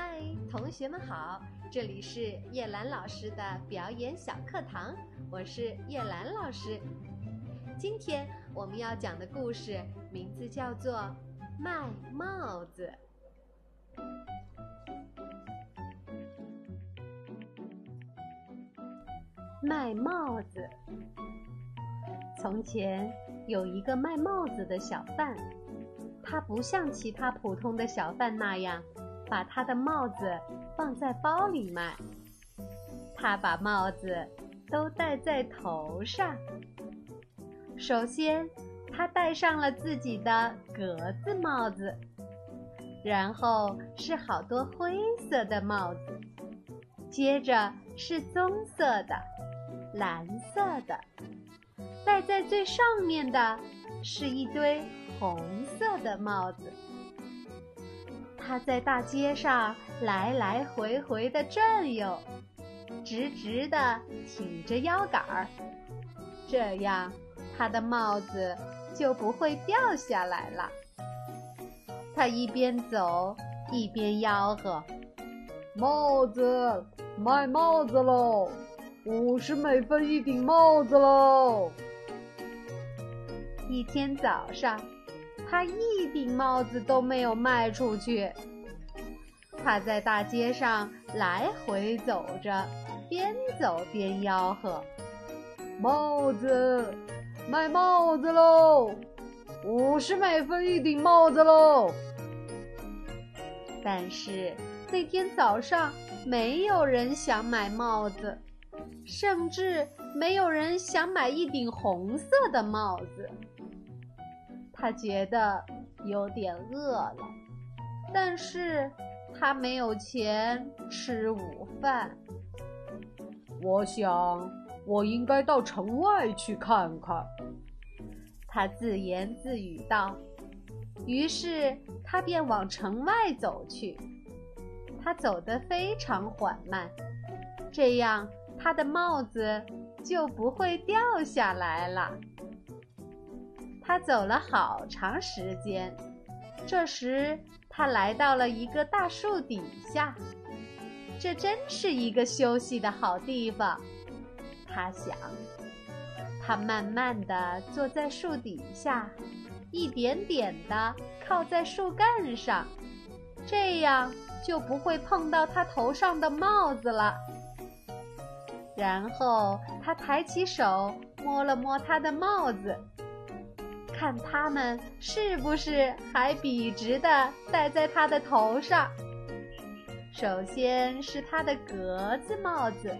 嗨，同学们好！这里是叶兰老师的表演小课堂，我是叶兰老师。今天我们要讲的故事名字叫做《卖帽子》。卖帽子。从前有一个卖帽子的小贩，他不像其他普通的小贩那样。把他的帽子放在包里卖，他把帽子都戴在头上。首先，他戴上了自己的格子帽子，然后是好多灰色的帽子，接着是棕色的、蓝色的，戴在最上面的是一堆红色的帽子。他在大街上来来回回的转悠，直直的挺着腰杆儿，这样他的帽子就不会掉下来了。他一边走一边吆喝：“帽子，卖帽子喽！五十美分一顶帽子喽！”一天早上。他一顶帽子都没有卖出去。他在大街上来回走着，边走边吆喝：“帽子，卖帽子喽！五十美分一顶帽子喽！”但是那天早上没有人想买帽子，甚至没有人想买一顶红色的帽子。他觉得有点饿了，但是他没有钱吃午饭。我想，我应该到城外去看看。他自言自语道。于是他便往城外走去。他走得非常缓慢，这样他的帽子就不会掉下来了。他走了好长时间，这时他来到了一个大树底下，这真是一个休息的好地方。他想，他慢慢地坐在树底下，一点点地靠在树干上，这样就不会碰到他头上的帽子了。然后他抬起手摸了摸他的帽子。看它们是不是还笔直的戴在他的头上。首先是他的格子帽子，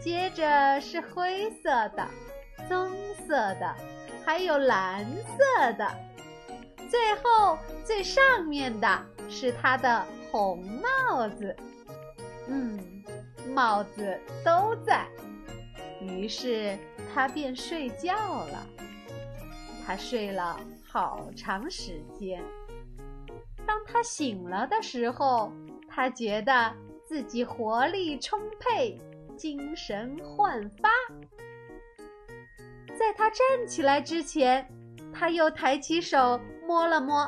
接着是灰色的、棕色的，还有蓝色的，最后最上面的是他的红帽子。嗯，帽子都在，于是他便睡觉了。他睡了好长时间。当他醒了的时候，他觉得自己活力充沛，精神焕发。在他站起来之前，他又抬起手摸了摸，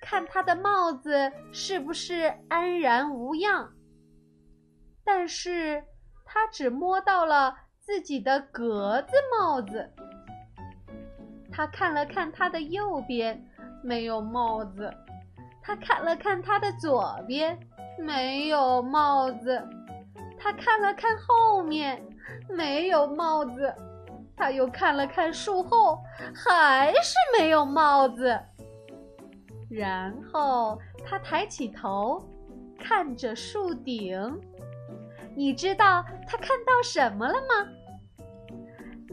看他的帽子是不是安然无恙。但是他只摸到了自己的格子帽子。他看了看他的右边，没有帽子；他看了看他的左边，没有帽子；他看了看后面，没有帽子；他又看了看树后，还是没有帽子。然后他抬起头，看着树顶。你知道他看到什么了吗？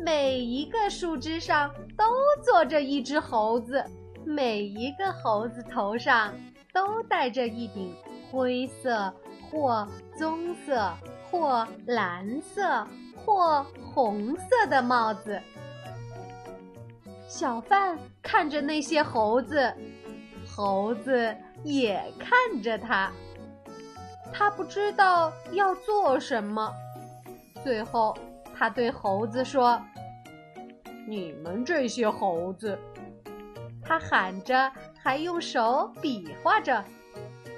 每一个树枝上都坐着一只猴子，每一个猴子头上都戴着一顶灰色或棕色或蓝色或红色的帽子。小贩看着那些猴子，猴子也看着他，他不知道要做什么。最后。他对猴子说：“你们这些猴子！”他喊着，还用手比划着：“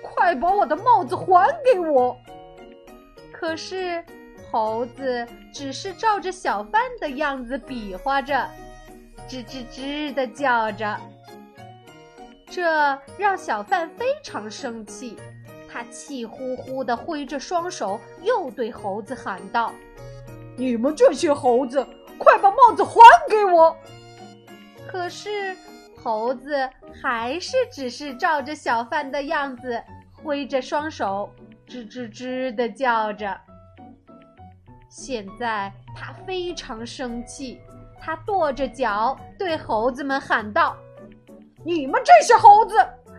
快把我的帽子还给我！可是猴子只是照着小贩的样子比划着，吱吱吱的叫着。这让小贩非常生气，他气呼呼地挥着双手，又对猴子喊道：“你们这些猴子，快把帽子还给我！”可是。猴子还是只是照着小贩的样子挥着双手，吱吱吱的叫着。现在他非常生气，他跺着脚对猴子们喊道：“你们这些猴子，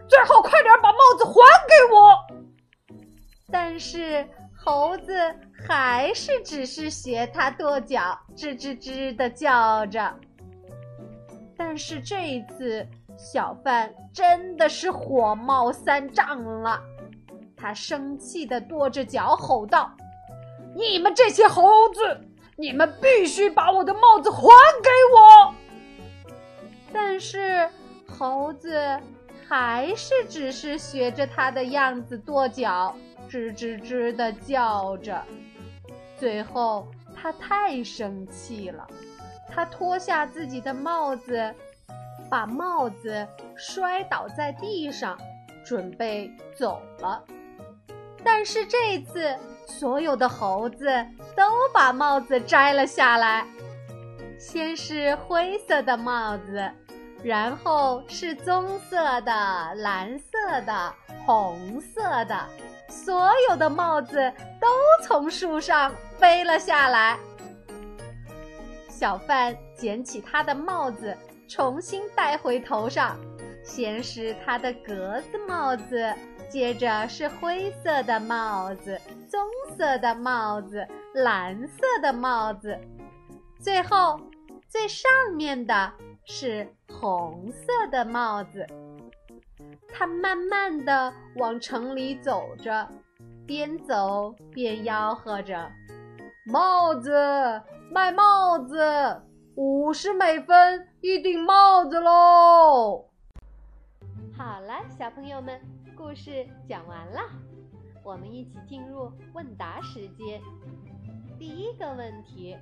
最好快点把帽子还给我！”但是猴子还是只是学他跺脚，吱吱吱的叫着。但是这一次，小贩真的是火冒三丈了。他生气地跺着脚吼道：“你们这些猴子，你们必须把我的帽子还给我！”但是猴子还是只是学着他的样子跺脚，吱吱吱地叫着。最后，他太生气了。他脱下自己的帽子，把帽子摔倒在地上，准备走了。但是这次，所有的猴子都把帽子摘了下来。先是灰色的帽子，然后是棕色的、蓝色的、红色的，所有的帽子都从树上飞了下来。小贩捡起他的帽子，重新戴回头上。先是他的格子帽子，接着是灰色的帽子、棕色的帽子、蓝色的帽子，最后最上面的是红色的帽子。他慢慢的往城里走着，边走边吆喝着：“帽子！”卖帽子，五十美分一顶帽子喽！好了，小朋友们，故事讲完了，我们一起进入问答时间。第一个问题：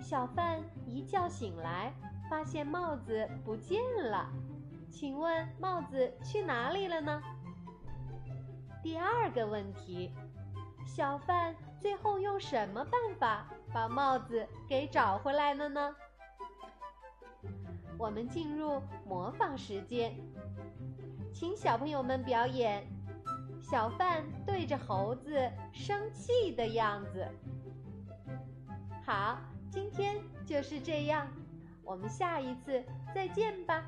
小贩一觉醒来，发现帽子不见了，请问帽子去哪里了呢？第二个问题：小贩最后用什么办法？把帽子给找回来了呢。我们进入模仿时间，请小朋友们表演小贩对着猴子生气的样子。好，今天就是这样，我们下一次再见吧。